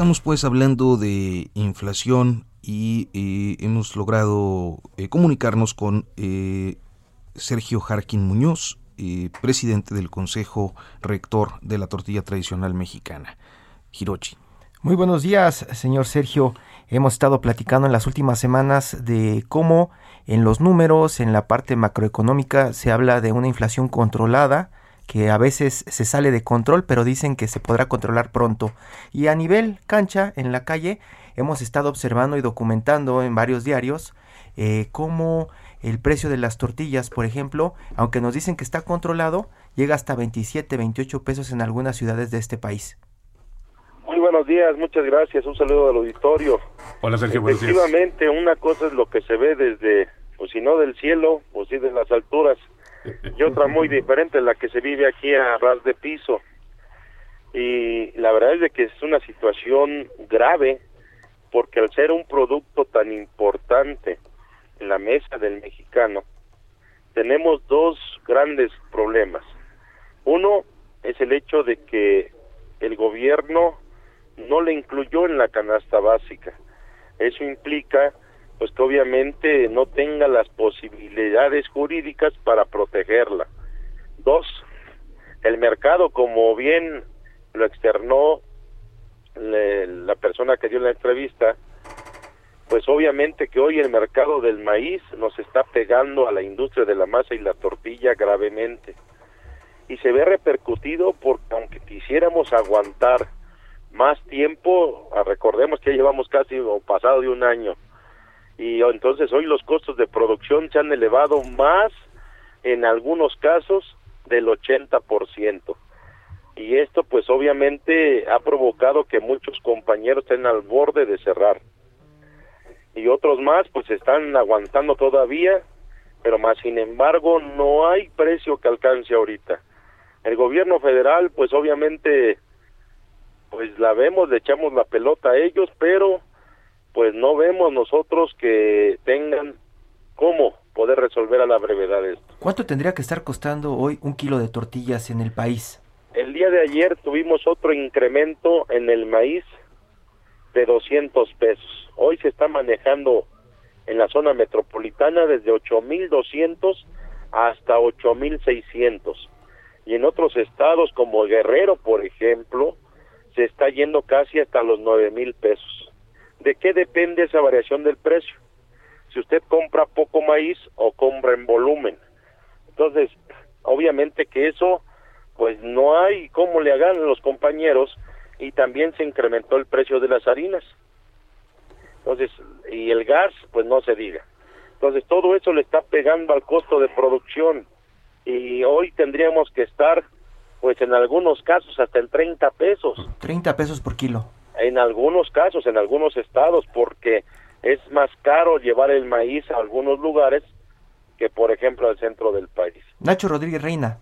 Estamos pues hablando de inflación y eh, hemos logrado eh, comunicarnos con eh, Sergio Jarquín Muñoz, eh, presidente del Consejo Rector de la Tortilla Tradicional Mexicana. Hirochi. Muy buenos días, señor Sergio. Hemos estado platicando en las últimas semanas de cómo en los números, en la parte macroeconómica, se habla de una inflación controlada, que a veces se sale de control, pero dicen que se podrá controlar pronto. Y a nivel cancha, en la calle, hemos estado observando y documentando en varios diarios eh, cómo el precio de las tortillas, por ejemplo, aunque nos dicen que está controlado, llega hasta 27, 28 pesos en algunas ciudades de este país. Muy buenos días, muchas gracias, un saludo al auditorio. Hola Sergio, buenos días. Efectivamente, una cosa es lo que se ve desde, pues si no del cielo, pues sí de las alturas, y otra muy diferente, la que se vive aquí a ras de piso. Y la verdad es de que es una situación grave, porque al ser un producto tan importante en la mesa del mexicano, tenemos dos grandes problemas. Uno es el hecho de que el gobierno no le incluyó en la canasta básica. Eso implica pues que obviamente no tenga las posibilidades jurídicas para protegerla. Dos, el mercado, como bien lo externó le, la persona que dio la entrevista, pues obviamente que hoy el mercado del maíz nos está pegando a la industria de la masa y la tortilla gravemente. Y se ve repercutido porque aunque quisiéramos aguantar más tiempo, ah, recordemos que ya llevamos casi o pasado de un año, y entonces hoy los costos de producción se han elevado más en algunos casos del 80%. Y esto pues obviamente ha provocado que muchos compañeros estén al borde de cerrar. Y otros más pues están aguantando todavía, pero más sin embargo no hay precio que alcance ahorita. El gobierno federal pues obviamente pues la vemos, le echamos la pelota a ellos, pero pues no vemos nosotros que tengan cómo poder resolver a la brevedad esto. ¿Cuánto tendría que estar costando hoy un kilo de tortillas en el país? El día de ayer tuvimos otro incremento en el maíz de 200 pesos. Hoy se está manejando en la zona metropolitana desde 8.200 hasta 8.600. Y en otros estados como Guerrero, por ejemplo, se está yendo casi hasta los 9.000 pesos. ¿De qué depende esa variación del precio? Si usted compra poco maíz o compra en volumen. Entonces, obviamente que eso, pues no hay cómo le hagan los compañeros y también se incrementó el precio de las harinas. Entonces, y el gas, pues no se diga. Entonces, todo eso le está pegando al costo de producción y hoy tendríamos que estar, pues en algunos casos, hasta en 30 pesos. 30 pesos por kilo en algunos casos, en algunos estados, porque es más caro llevar el maíz a algunos lugares que, por ejemplo, al centro del país. Nacho Rodríguez Reina.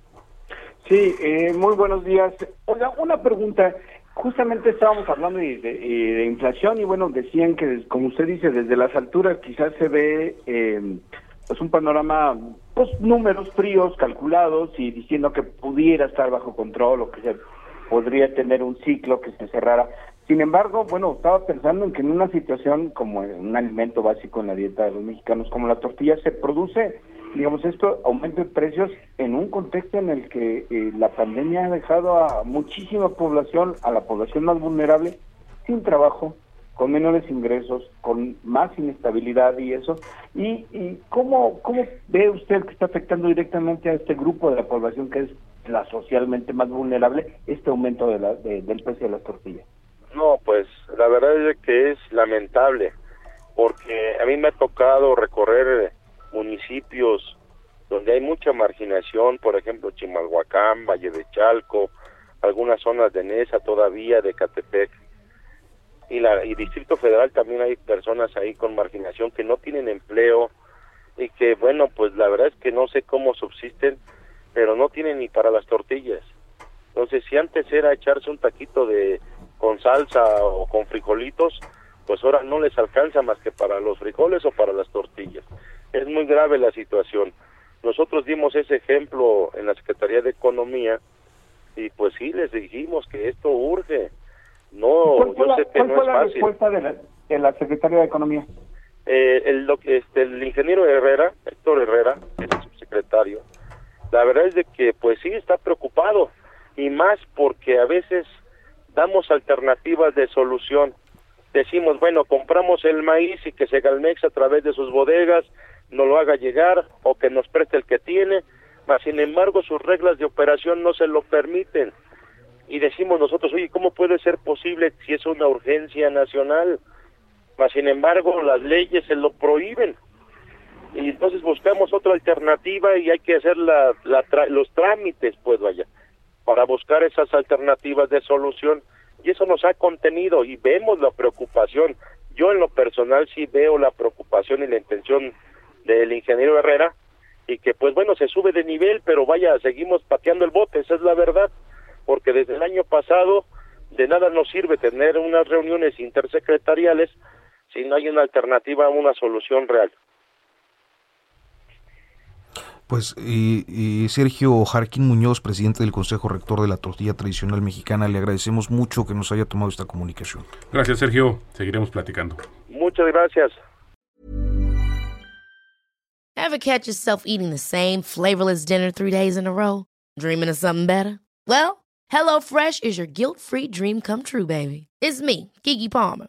Sí, eh, muy buenos días. Oiga, una pregunta. Justamente estábamos hablando de, de, inflación y bueno, decían que, como usted dice, desde las alturas quizás se ve eh, pues un panorama, pues números fríos, calculados y diciendo que pudiera estar bajo control o que se podría tener un ciclo que se cerrara. Sin embargo, bueno, estaba pensando en que en una situación como un alimento básico en la dieta de los mexicanos, como la tortilla, se produce, digamos, esto, aumento de precios en un contexto en el que eh, la pandemia ha dejado a muchísima población, a la población más vulnerable, sin trabajo, con menores ingresos, con más inestabilidad y eso. ¿Y, y cómo, cómo ve usted que está afectando directamente a este grupo de la población que es la socialmente más vulnerable este aumento de la, del precio de las tortillas? Pues la verdad es que es lamentable, porque a mí me ha tocado recorrer municipios donde hay mucha marginación, por ejemplo, Chimalhuacán, Valle de Chalco, algunas zonas de Nesa todavía, de Catepec. Y, la, y Distrito Federal también hay personas ahí con marginación que no tienen empleo y que, bueno, pues la verdad es que no sé cómo subsisten, pero no tienen ni para las tortillas. Entonces, si antes era echarse un taquito de con salsa o con frijolitos, pues ahora no les alcanza más que para los frijoles o para las tortillas. Es muy grave la situación. Nosotros dimos ese ejemplo en la Secretaría de Economía y pues sí les dijimos que esto urge. No, yo sé que no es la fácil. respuesta de la, de la Secretaría de Economía? Eh, el, este, el ingeniero Herrera, Héctor Herrera, es el subsecretario, la verdad es de que pues sí está preocupado y más porque a veces damos alternativas de solución. Decimos, bueno, compramos el maíz y que se Galmex a través de sus bodegas nos lo haga llegar o que nos preste el que tiene, mas sin embargo sus reglas de operación no se lo permiten. Y decimos nosotros, oye, ¿cómo puede ser posible si es una urgencia nacional? Mas sin embargo las leyes se lo prohíben. Y entonces buscamos otra alternativa y hay que hacer la, la tra- los trámites, pues vaya, para buscar esas alternativas de solución. Y eso nos ha contenido y vemos la preocupación. Yo en lo personal sí veo la preocupación y la intención del ingeniero Herrera y que pues bueno, se sube de nivel, pero vaya, seguimos pateando el bote, esa es la verdad, porque desde el año pasado de nada nos sirve tener unas reuniones intersecretariales si no hay una alternativa una solución real. Pues eh, Sergio Jarquín Muñoz, presidente del Consejo Rector de la Tortilla Tradicional Mexicana, le agradecemos mucho que nos haya tomado esta comunicación. Gracias, Sergio. Seguiremos platicando. Muchas gracias. Ever catch yourself eating the same flavorless dinner three days in a row? Dreaming of something better? Well, HelloFresh is your guilt free dream come true, baby. It's me, Kiki Palmer.